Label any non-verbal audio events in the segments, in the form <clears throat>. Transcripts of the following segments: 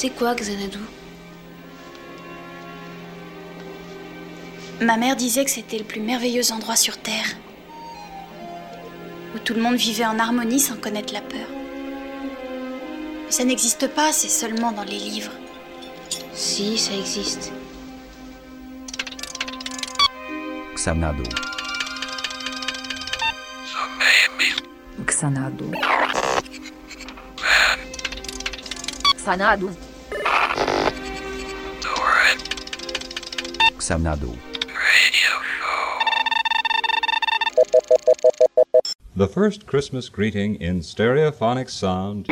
C'est quoi Xanadu? Ma mère disait que c'était le plus merveilleux endroit sur Terre, où tout le monde vivait en harmonie sans connaître la peur. Mais ça n'existe pas, c'est seulement dans les livres. Si, ça existe. Xanadu. Xanadu. Xanadu. Xanadu. The first Christmas greeting in stereophonic sound.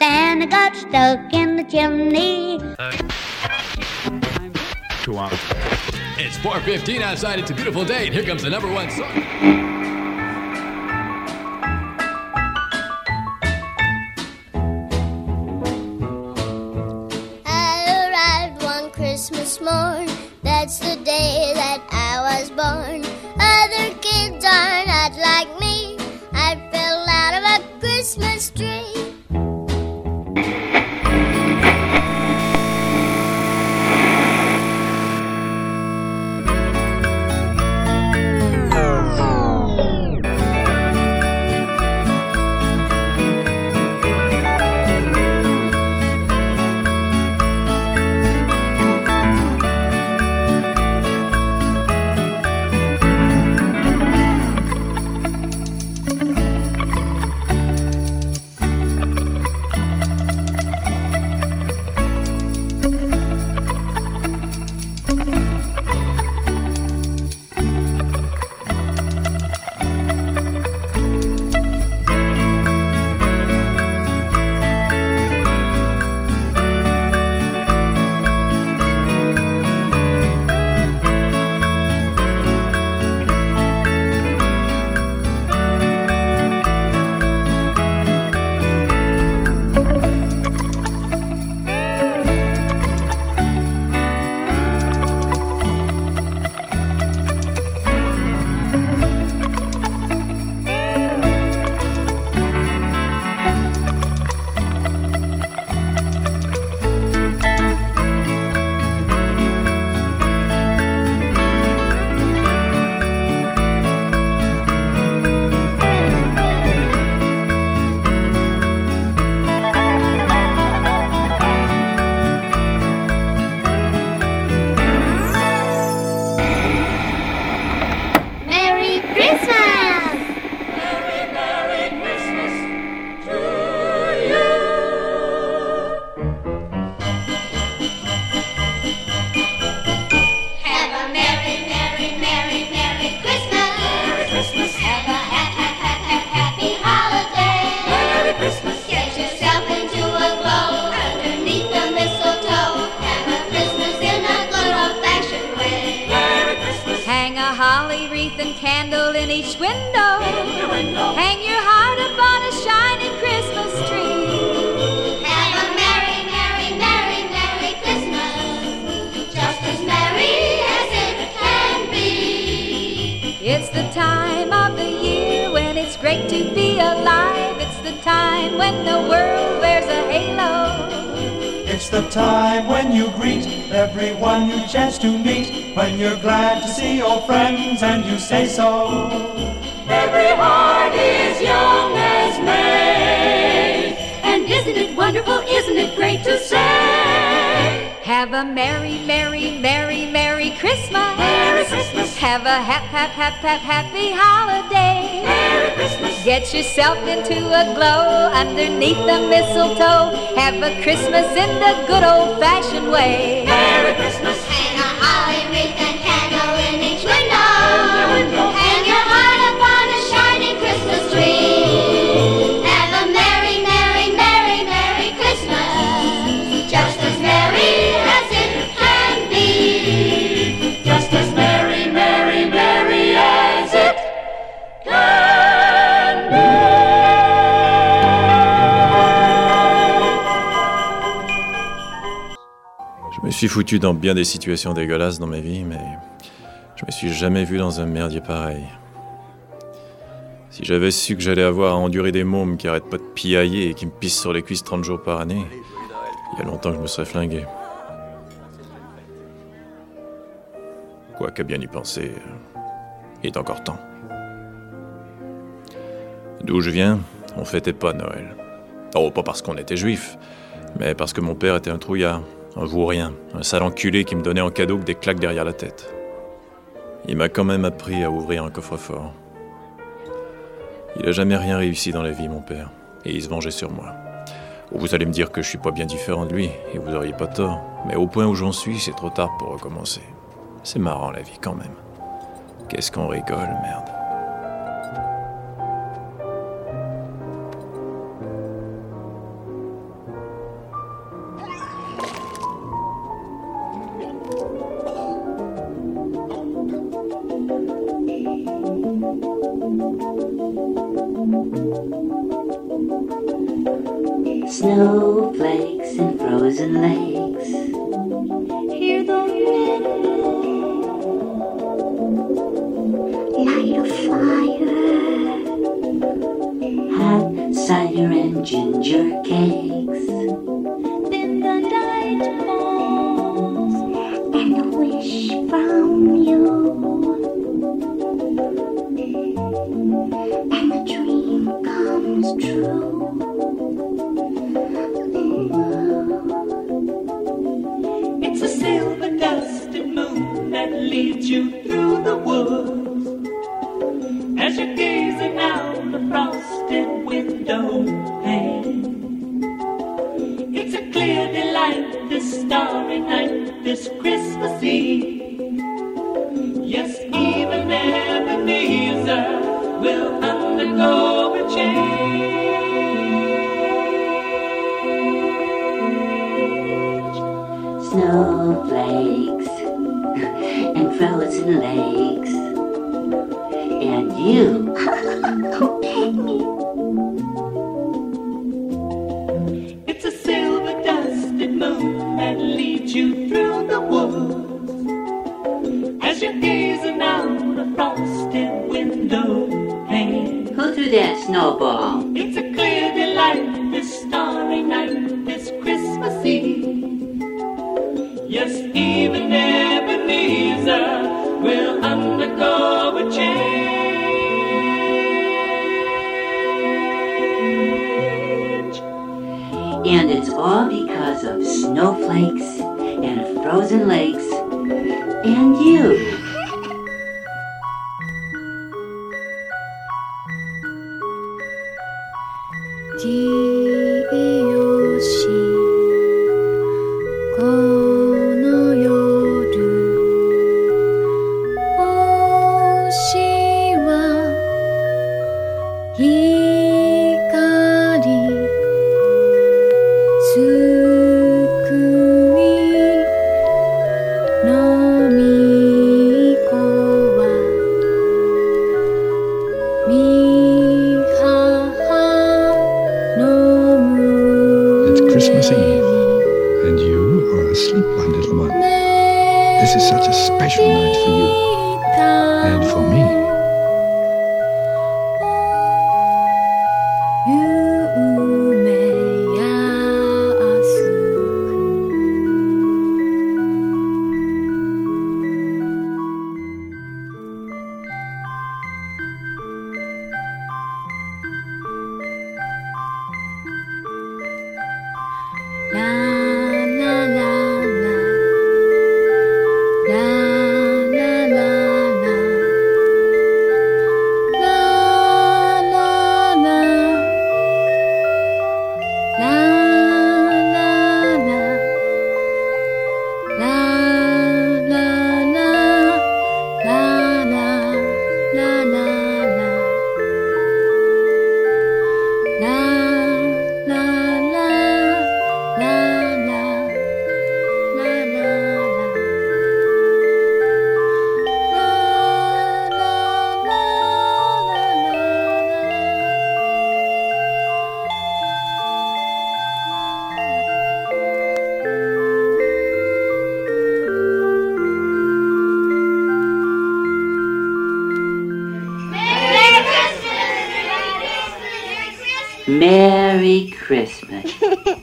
Santa got stuck in the chimney. It's 4:15 outside. It's a beautiful day, and here comes the number one song. I arrived one Christmas morn. That's the day that I was born. Other kids are in each window. Hang your heart upon a shining Christmas tree. Have a merry, merry, merry, merry Christmas. Just as merry as it can be. It's the time of the year when it's great to be alive. It's the time when the world wears a halo. It's the time when you greet everyone you chance to meet. When you're glad to see old friends and you say so. Every heart is young as May. And isn't it wonderful? Isn't it great to say? Have a merry, merry, merry, merry Christmas. Merry Christmas. Have a hap, hap, hap, hap, happy holiday. Merry Christmas. Get yourself into a glow underneath the mistletoe. Have a Christmas in the good old fashioned way. Merry Christmas. Suis foutu dans bien des situations dégueulasses dans ma vie, mais je me suis jamais vu dans un merdier pareil. Si j'avais su que j'allais avoir à endurer des mômes qui arrêtent pas de piailler et qui me pissent sur les cuisses 30 jours par année, il y a longtemps que je me serais flingué. Quoi qu'à bien y penser, il est encore temps. D'où je viens, on fêtait pas Noël. Oh, pas parce qu'on était juif, mais parce que mon père était un trouillard, un vaurien, un sale enculé qui me donnait en cadeau que des claques derrière la tête. Il m'a quand même appris à ouvrir un coffre-fort. Il a jamais rien réussi dans la vie, mon père, et il se vengeait sur moi. Vous allez me dire que je suis pas bien différent de lui, et vous auriez pas tort, mais au point où j'en suis, c'est trop tard pour recommencer. C'est marrant la vie quand même. Qu'est-ce qu'on rigole, merde. Yes, even Ebenezer will undergo a change. And it's all because of snowflakes and frozen lakes and you. Merry Christmas. <laughs>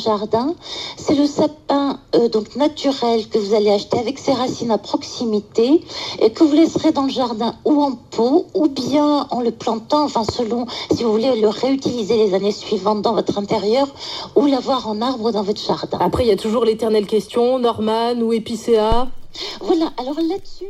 jardin. C'est le sapin euh, donc naturel que vous allez acheter avec ses racines à proximité et que vous laisserez dans le jardin ou en pot ou bien en le plantant, enfin selon si vous voulez le réutiliser les années suivantes dans votre intérieur ou l'avoir en arbre dans votre jardin. Après, il y a toujours l'éternelle question, Norman ou épicéa? Voilà, alors là-dessus.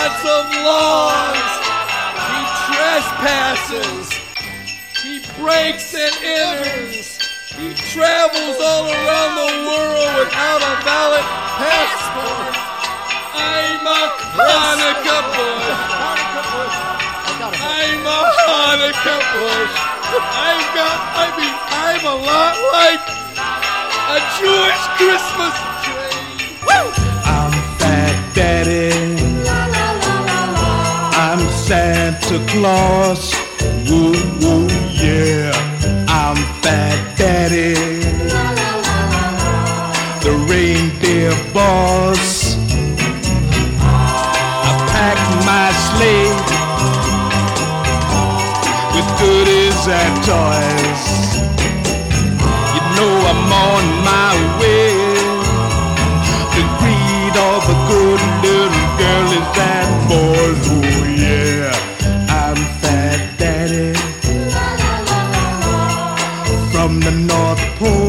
Lots of laws. He trespasses. He breaks and enters. He travels all around the world without a valid passport. I'm a Hanukkah bush. I'm a Hanukkah bush. I've got, I mean, I'm a lot like a Jewish Christmas tree. I'm Fat Daddy. Santa Claus. Woo woo yeah. I'm Fat Daddy. The reindeer boss. I packed my sleigh with goodies and toys. You know I'm on my way to greet all the good little girlies and boys. From the North Pole.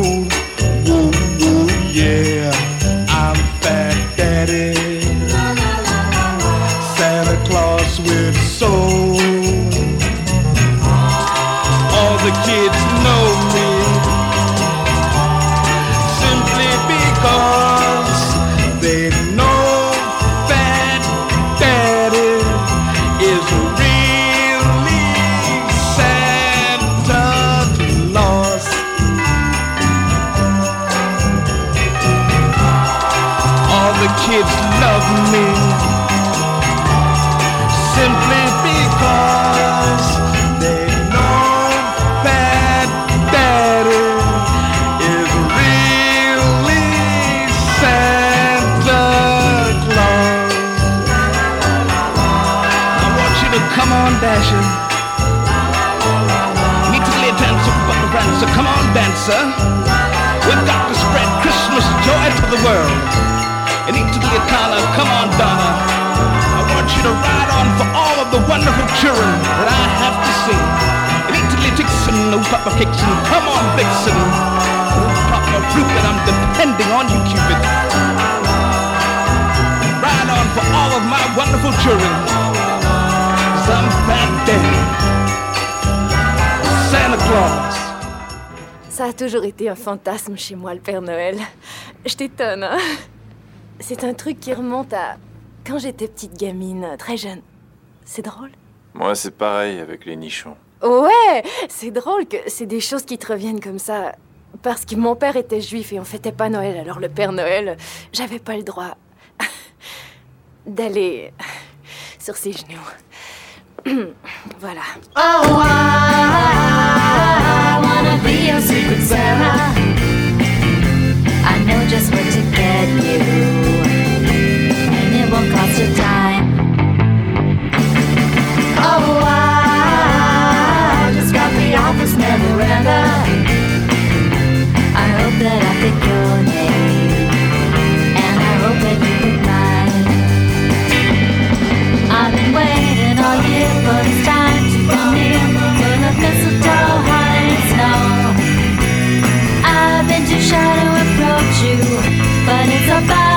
World. And each of the Atala, come on, Donna. I want you to ride on for all of the wonderful children that I have to see. And each little Dixon, no Papa Kixon, come on, Vixen. Oh, Papa Cupid, I'm depending on you, Cupid. Ride on for all of my wonderful children. Some fat day. Santa Claus. Ça a toujours été un fantasme chez moi, le Père Noël. Je t'étonne, hein C'est un truc qui remonte à quand j'étais petite gamine, très jeune. C'est drôle Moi, c'est pareil avec les nichons. Ouais C'est drôle que c'est des choses qui te reviennent comme ça. Parce que mon père était juif et on fêtait pas Noël, alors le Père Noël, j'avais pas le droit <laughs> d'aller sur ses genoux. <clears throat> voilà. Oh, I wanna be a secret Santa. Just what to get you, and it won't cost you time. Oh, I just got the office memoranda. I hope that I pick your about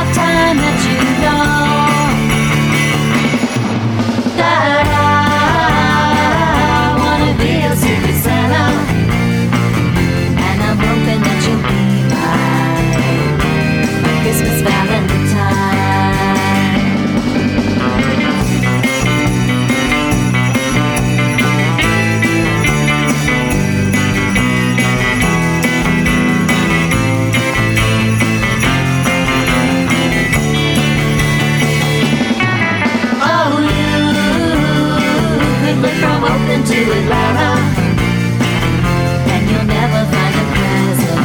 Oakland to Atlanta, and you'll never find a present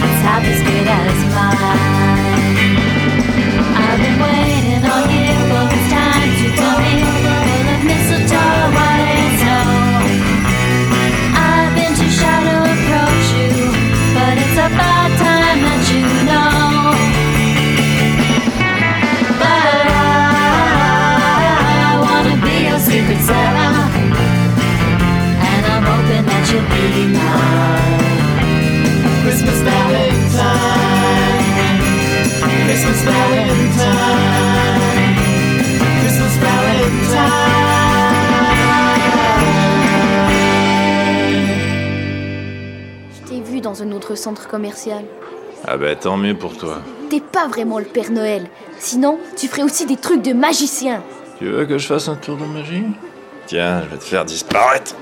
that's half as good as mine. Centre commercial. Ah ben tant mieux pour toi. T'es pas vraiment le Père Noël. Sinon, tu ferais aussi des trucs de magicien. Tu veux que je fasse un tour de magie? Tiens, je vais te faire disparaître.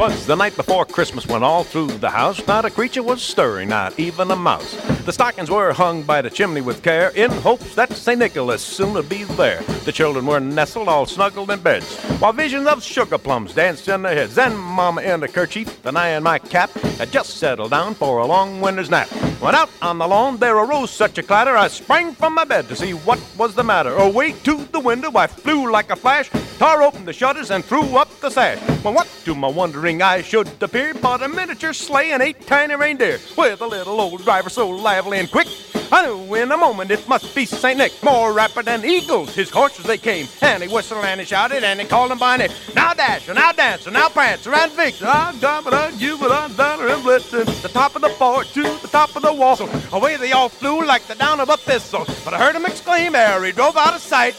Twas the night before Christmas when all through the house not a creature was stirring, not even a mouse. The stockings were hung by the chimney with care in hopes that St. Nicholas soon would be there. The children were nestled all snuggled in beds, while visions of sugar plums danced in their heads. Then Mama in a kerchief and I in my cap had just settled down for a long winter's nap. When out on the lawn there arose such a clatter, I sprang from my bed to see what was the matter. Away to the window I flew like a flash, tore open the shutters and threw up the sash. Well, what to my wondering eyes should appear but a miniature sleigh and eight tiny reindeer with a little old driver so lively and quick. I knew in a moment it must be Saint Nick, more rapid than eagles. His horses they came, and he whistled and he shouted and he called them by name. Now Dasher, now Dancer, now Prancer ah, ah, ah, and Vixen. I'm jumping on you, but I'm and blitzing. The top of the porch to the top of the wall. So away they all flew like the down of a thistle. But I heard him exclaim ere he drove out of sight.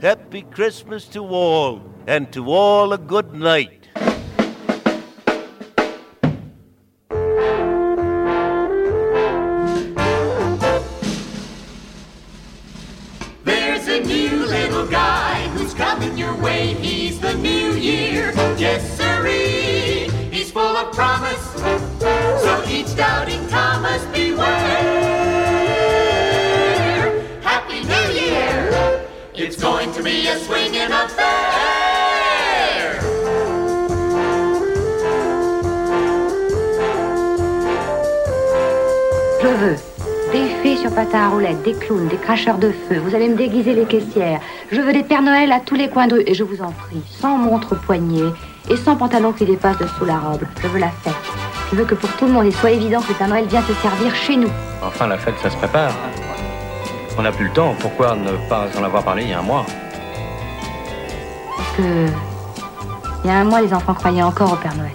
Happy Christmas to all, and to all a good night. Promise. So each doubting Thomas. Happy New Year. It's going to be a swinging affair. Je veux des fées sur patin à roulettes, des clowns, des cracheurs de feu. Vous allez me déguiser les caissières. Je veux des Pères Noël à tous les coins de rue. Et je vous en prie, sans montre poignée et sans pantalon qui dépasse dessous la robe. Je veux la fête. Je veux que pour tout le monde, il soit évident que le Père Noël vient se servir chez nous. Enfin, la fête, ça se prépare. On n'a plus le temps. Pourquoi ne pas en avoir parlé il y a un mois? Parce que. Il y a un mois, les enfants croyaient encore au Père Noël.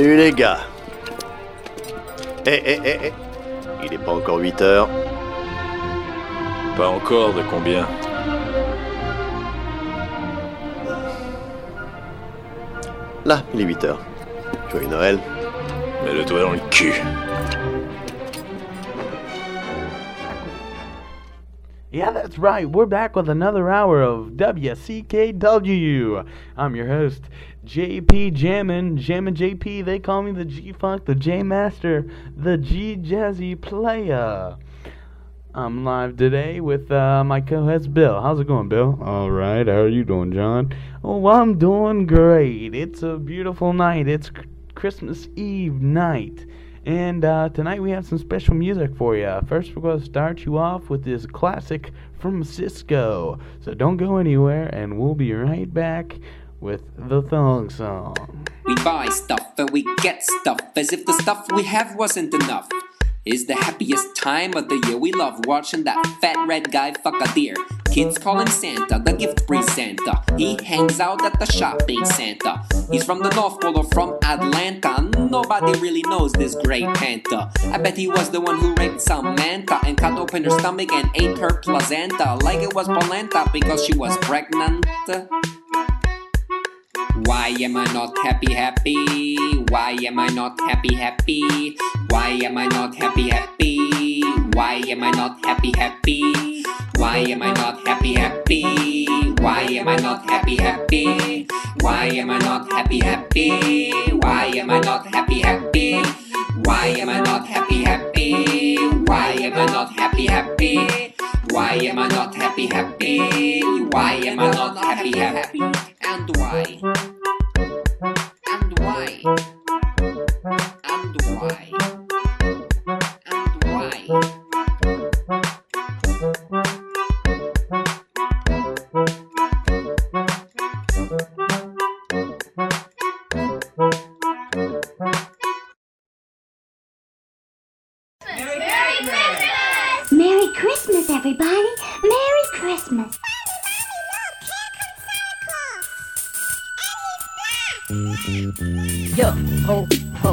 Salut les gars. Eh, eh, eh, eh. Il est pas encore 8 heures. Pas encore de combien? Là, il est 8 heures. Joyeux Noël. Mets le doigt dans le cul. Yeah, that's right. We're back with another hour of WCKW. I'm your host, JP Jammin. Jammin JP. They call me the G Funk, the J Master, the G Jazzy Player. I'm live today with uh, my co-host Bill. How's it going, Bill? All right. How are you doing, John? Oh, I'm doing great. It's a beautiful night. It's Christmas Eve night. And uh, tonight we have some special music for you. First, we're going to start you off with this classic from Cisco. So don't go anywhere, and we'll be right back with the thong song. We buy stuff and we get stuff as if the stuff we have wasn't enough. Is the happiest time of the year. We love watching that fat red guy fuck a deer. Kids call him Santa, the gift free Santa. He hangs out at the shopping Santa. He's from the North Pole or from Atlanta. Nobody really knows this great Panther. I bet he was the one who raped Samantha and cut open her stomach and ate her placenta like it was polenta because she was pregnant. Why am I not happy, happy? Why am I not happy, happy? Why am I not happy, happy? Why am I not happy, happy? Why am I not happy, happy? Why am I not happy, happy? Why am I not happy, happy? Why am I not happy, happy? Why am I not happy, happy? Why am I not happy, happy? Why am I not happy, happy? Why am I not happy, happy? And why? And why? Christmas, everybody! Merry Christmas! Mommy, mommy, look, here comes Santa Claus! And he's black! Yo, ho, ho!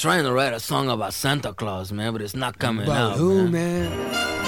Trying to write a song about Santa Claus, man, but it's not coming About out. who, man? Sit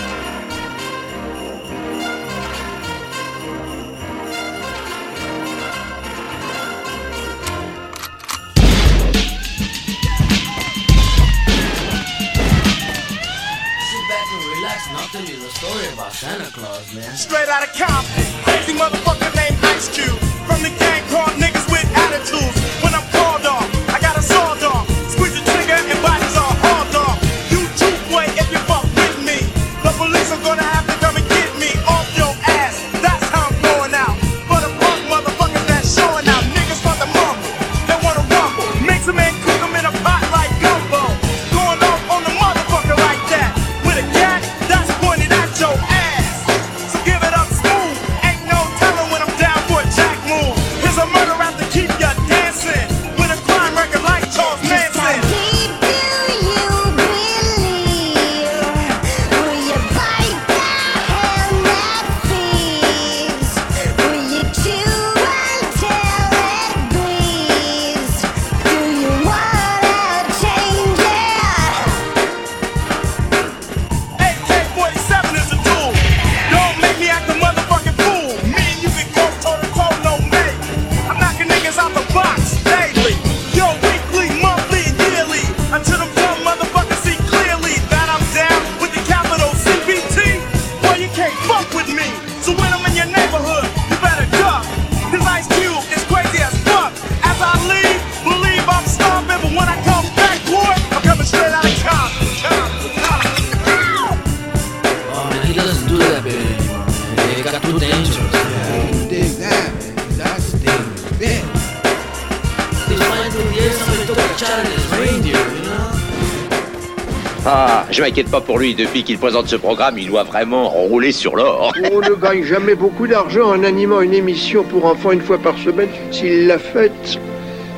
Ah, je m'inquiète pas pour lui, depuis qu'il présente ce programme, il doit vraiment rouler sur l'or. <laughs> On ne gagne jamais beaucoup d'argent en animant une émission pour enfants une fois par semaine. S'il l'a faite,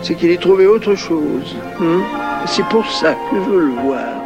c'est qu'il ait trouvé autre chose. Hein. C'est pour ça que je veux le voir.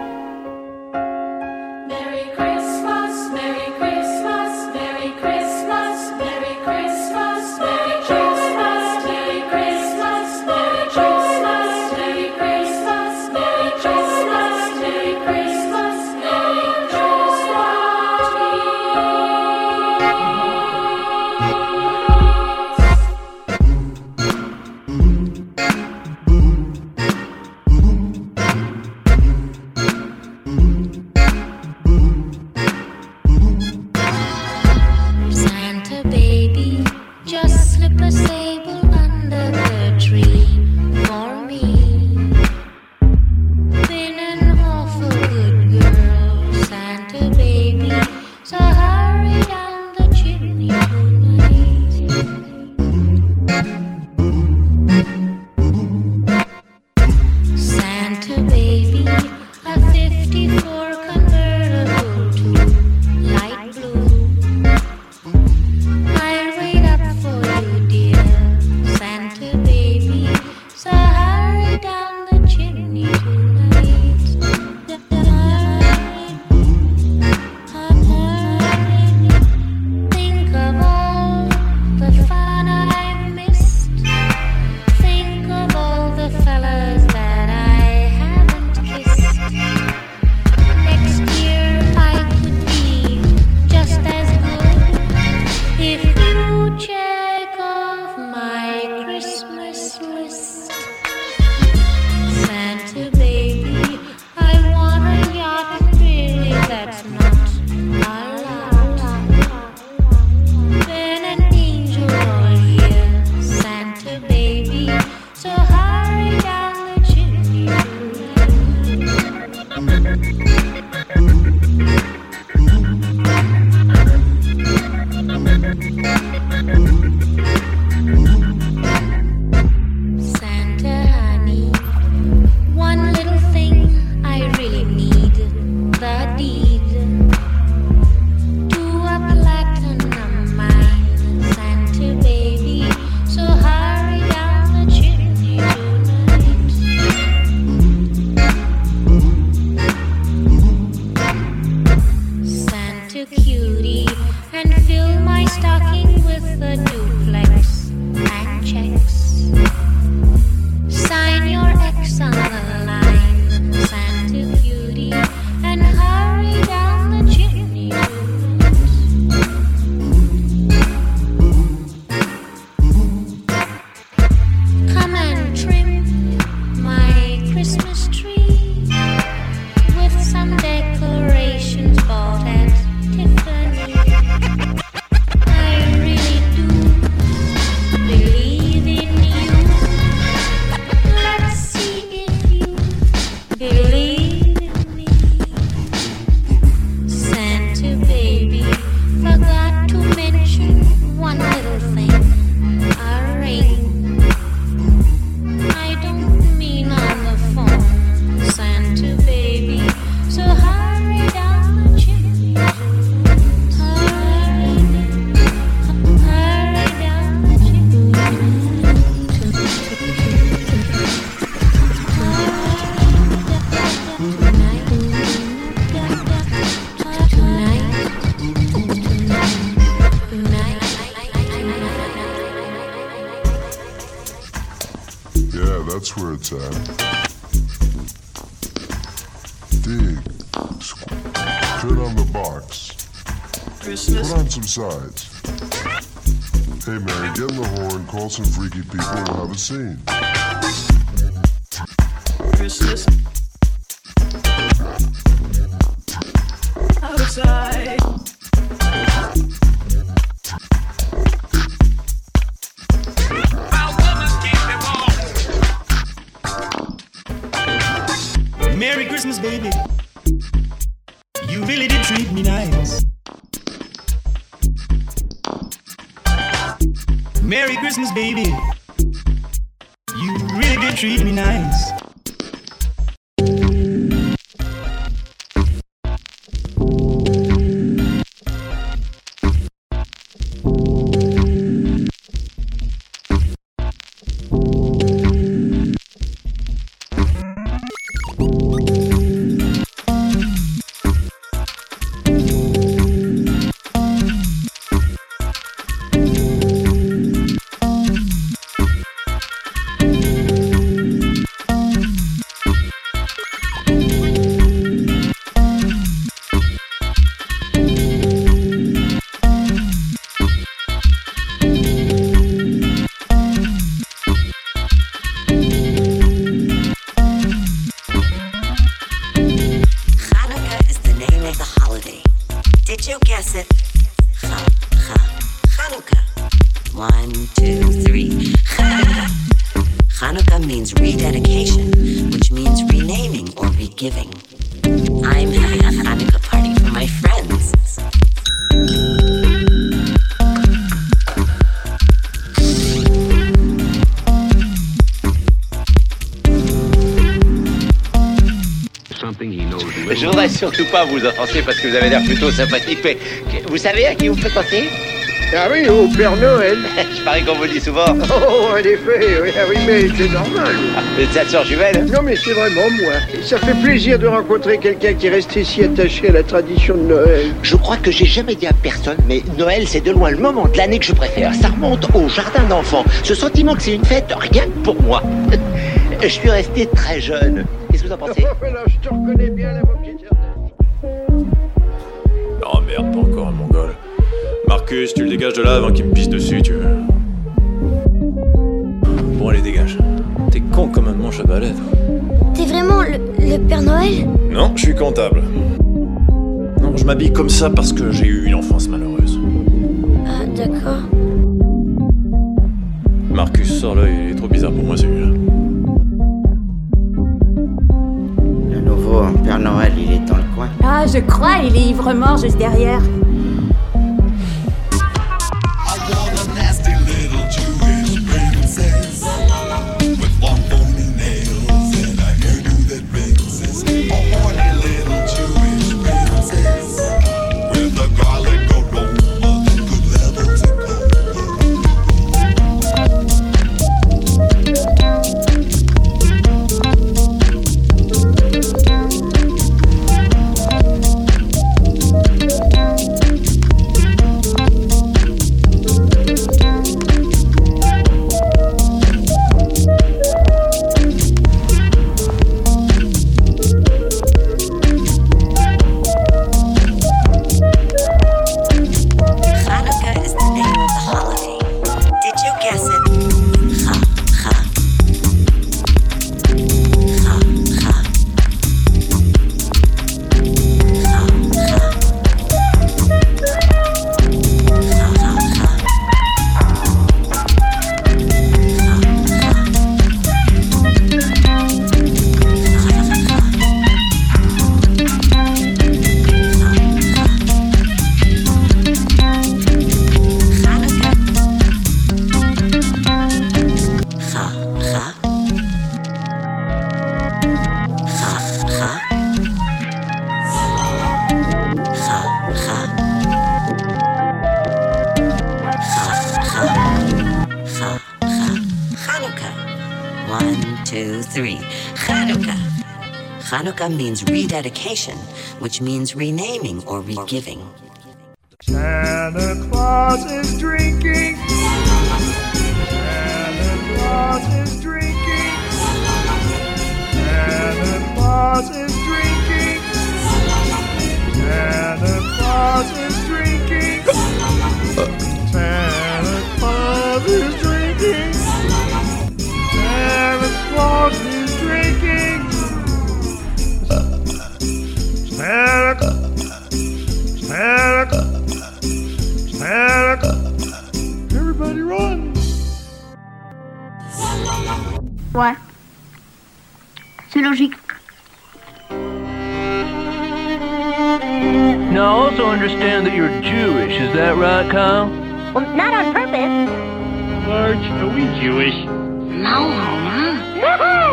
bedtime. Dig. Put on the box. Christmas. Put on some sides. Hey Mary, get in the horn, call some freaky people and have a scene. Christmas. Outside. nice, baby. You really did treat me nice. Merry Christmas, baby. You really did treat me nice. Surtout pas vous offenser parce que vous avez l'air plutôt sympathique, mais vous savez à qui vous faites penser? Ah oui, au Père Noël. <laughs> Je parie qu'on vous le dit souvent. Oh, en effet, oui, ah oui, mais c'est normal. Vous êtes sa sœur jumelle Non, mais c'est vraiment moi. Ça fait plaisir de rencontrer quelqu'un qui est resté si attaché à la tradition de Noël. Je crois que j'ai jamais dit à personne, mais Noël, c'est de loin le moment de l'année que je préfère. Ça remonte au jardin d'enfants. Ce sentiment que c'est une fête, rien que pour moi. <laughs> Je suis resté très jeune. Qu'est-ce que vous en pensez? <laughs> Voilà, je te reconnais bien, là, mon petit Oh merde, pas encore un mongol. Marcus, tu le dégages de là avant qu'il me pisse dessus, tu veux. Bon, allez, dégage. T'es con comme un manche à balai, toi. T'es vraiment le, le Père Noël? Non, je suis comptable. Non, je m'habille comme ça parce que j'ai eu une enfance malheureuse. Ah, d'accord. Marcus, sors là, il est trop bizarre pour moi celui-là. Le nouveau Père Noël, il Ah, je crois, il est ivre-mort juste derrière. Two, three. Hanukkah. Hanukkah means rededication, which means renaming or regiving. Santa Claus is drinking. Santa Claus is drinking. Santa Claus is drinking. Santa Claus is drinking. Santa Claus is drinking. Santa Claus is drinking. Santa Santa Santa Everybody run! Ouais. C'est logique. Now, I also understand that you're Jewish. Is that right, Kyle? Well, not on purpose. Large, are we Jewish? No, No!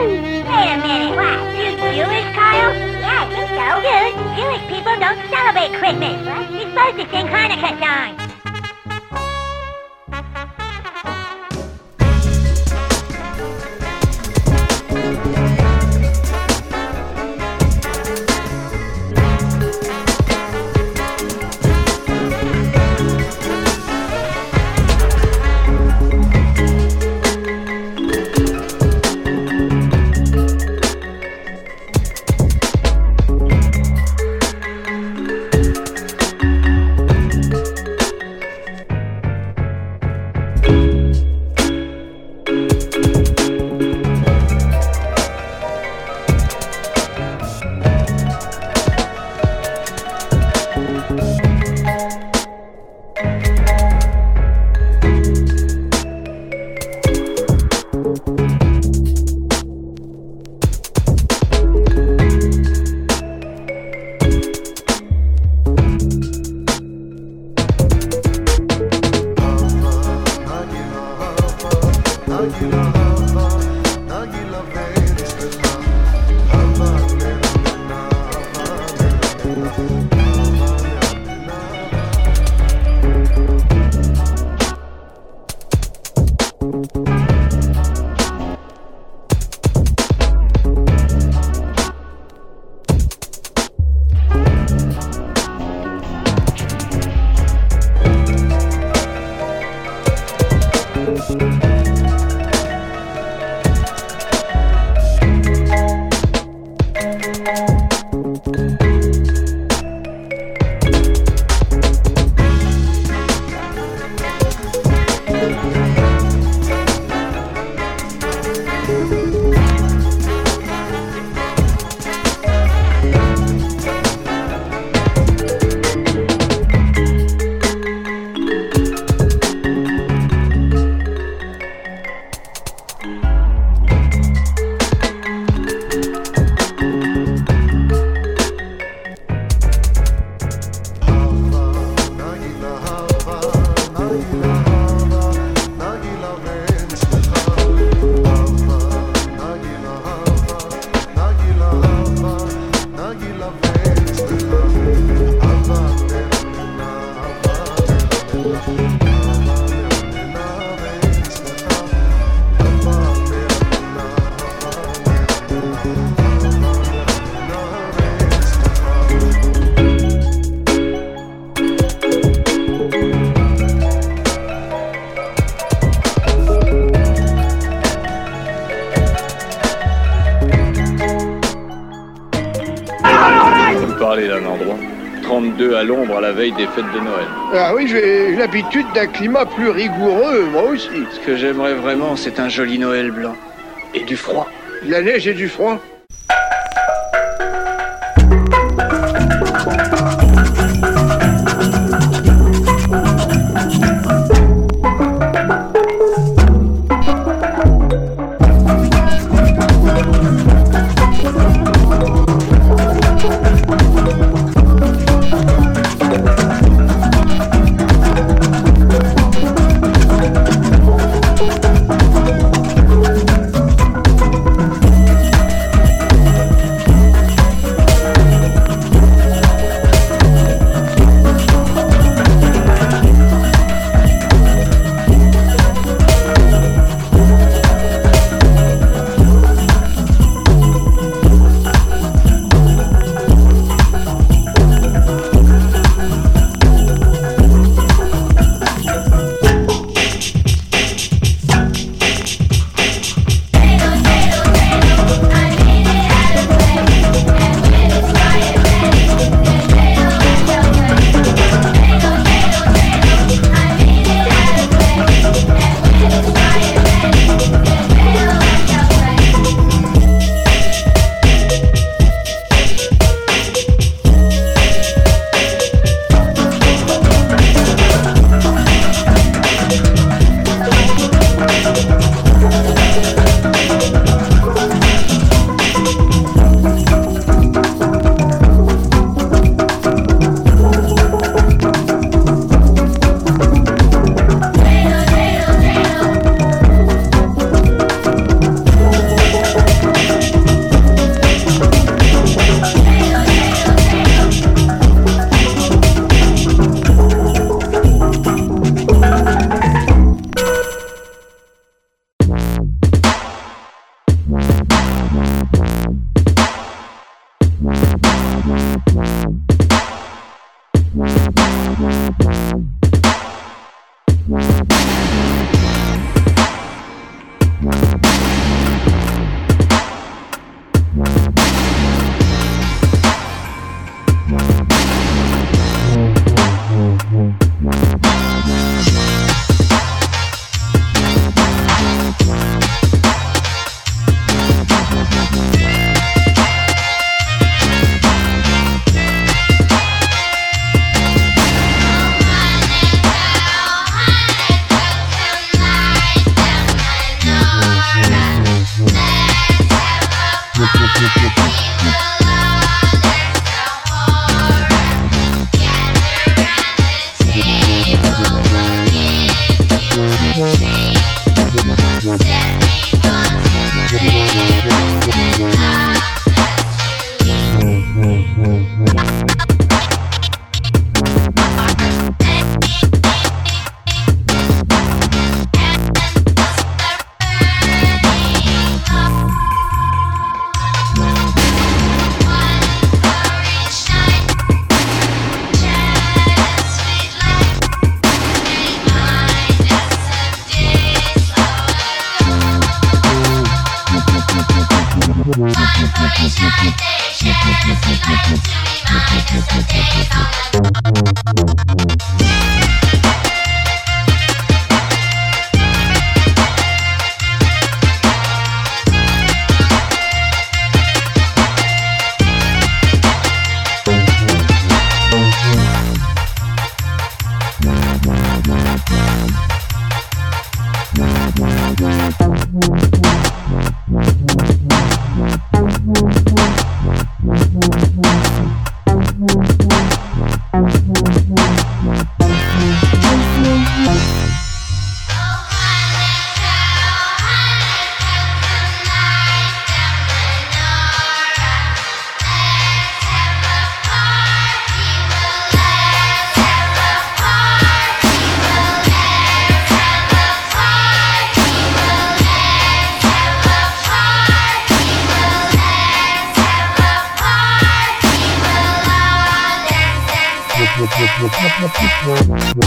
Wait a minute. What? You Jewish, Kyle? Yeah, I think so. Dude, Jewish people don't celebrate Christmas. What? You're supposed to sing Hanukkah songs. Fêtes de Noël. Ah oui, j'ai l'habitude d'un climat plus rigoureux, moi aussi. Ce que j'aimerais vraiment, c'est un joli Noël blanc. Et du froid. De La neige et du froid.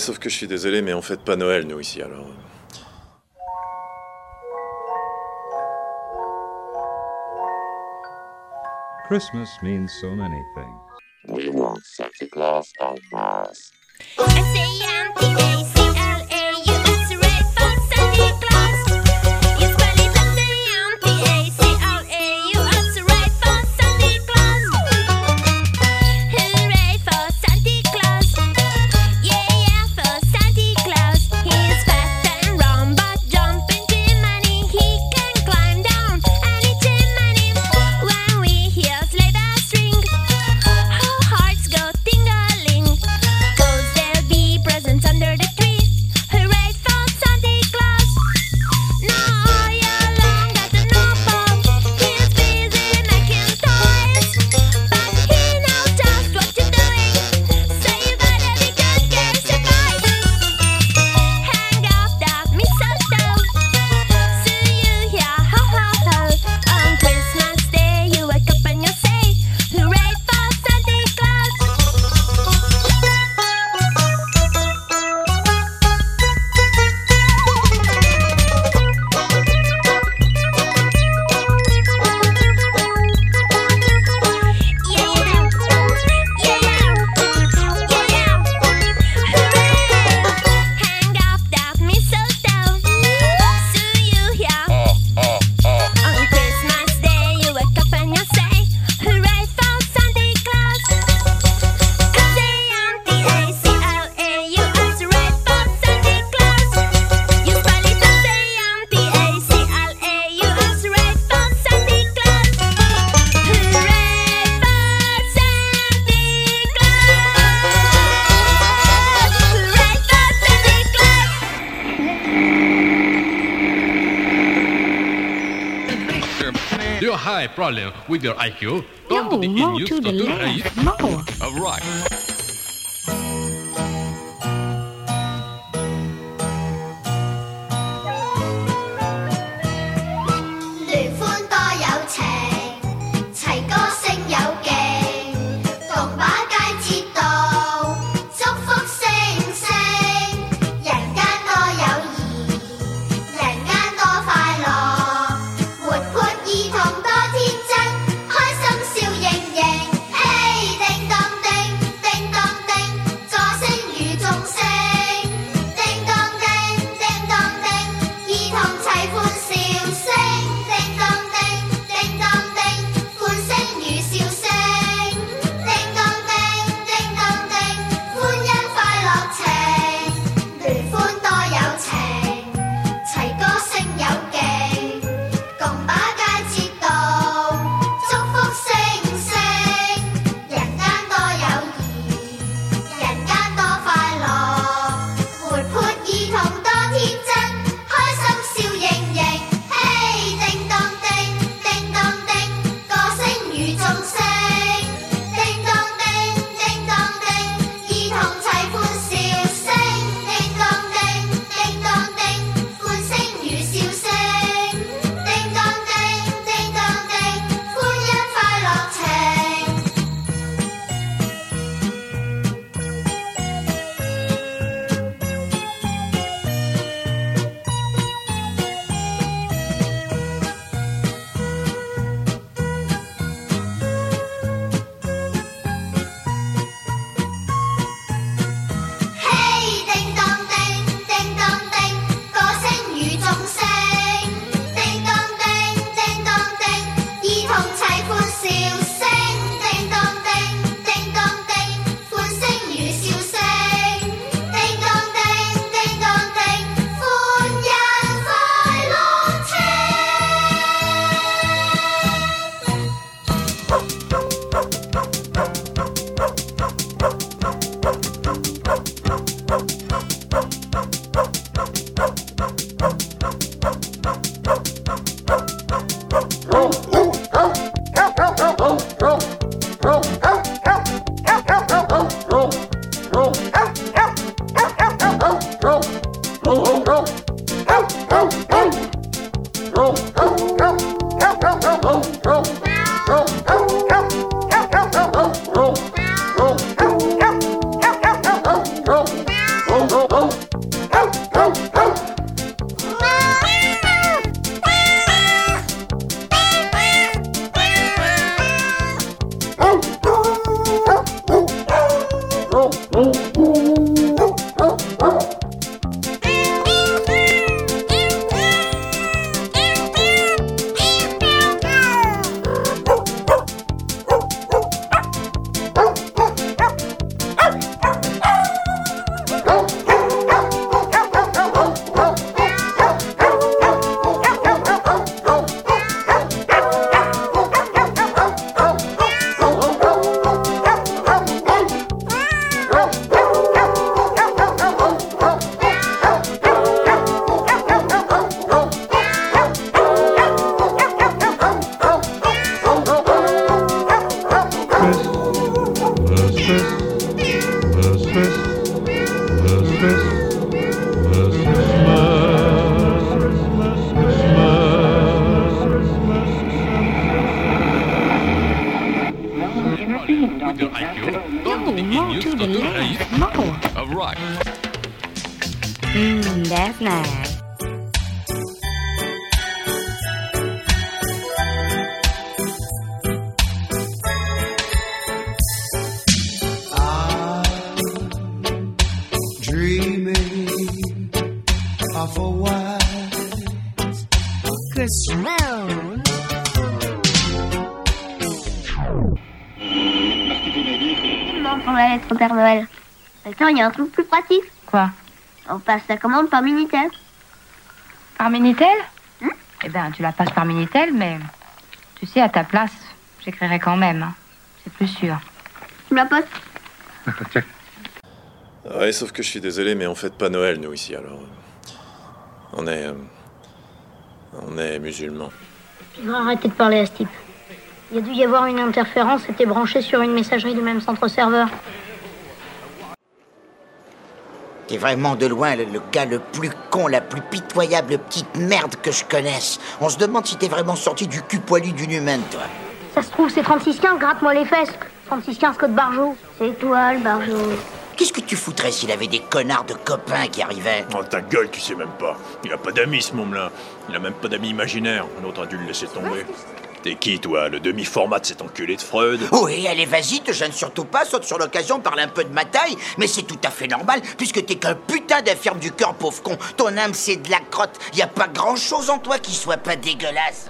sauf que je suis désolé, mais on fête pas Noël, nous, ici, alors. Christmas means so many things. We want Santa Claus on Mars. I say, Auntie, I say, I'll air you. It's red for Santa Claus. high problem with your IQ, come no, to the Instituto to the left. no. All right. Christmas. Non, pour la lettre au Père Noël. Attends, il y a un truc plus pratique. Quoi? On passe la commande par Minitel. Par Minitel? Eh ben, tu la passes par Minitel, mais tu sais, à ta place, j'écrirai quand même. hein. C'est plus sûr. Tu me la postes <laughs> Ouais, sauf que je suis désolé, mais on fête pas Noël, nous, ici, alors. euh, On est. On est musulmans. Tu devrais arrêter de parler à ce type. Il y a dû y avoir une interférence, c'était branché sur une messagerie du même centre serveur. T'es vraiment de loin le, le gars le plus con, la plus pitoyable petite merde que je connaisse. On se demande si t'es vraiment sorti du cul poilu d'une humaine, toi. Ça se trouve, c'est 3615, gratte-moi les fesses. 3615 code Barjo. C'est toi, le Barjo. Qu'est-ce que tu foutrais s'il avait des connards de copains qui arrivaient Oh, ta gueule, tu sais même pas. Il a pas d'amis, ce môme-là. Il a même pas d'amis imaginaires. Un autre a dû le laisser tomber. T'es qui, toi Le demi-format de cet enculé de Freud? Oui, allez, vas-y, te gêne surtout pas, saute sur l'occasion, parle un peu de ma taille, mais c'est tout à fait normal, puisque t'es qu'un putain d'infirme du cœur, pauvre con. Ton âme, c'est de la crotte. Y a pas grand-chose en toi qui soit pas dégueulasse.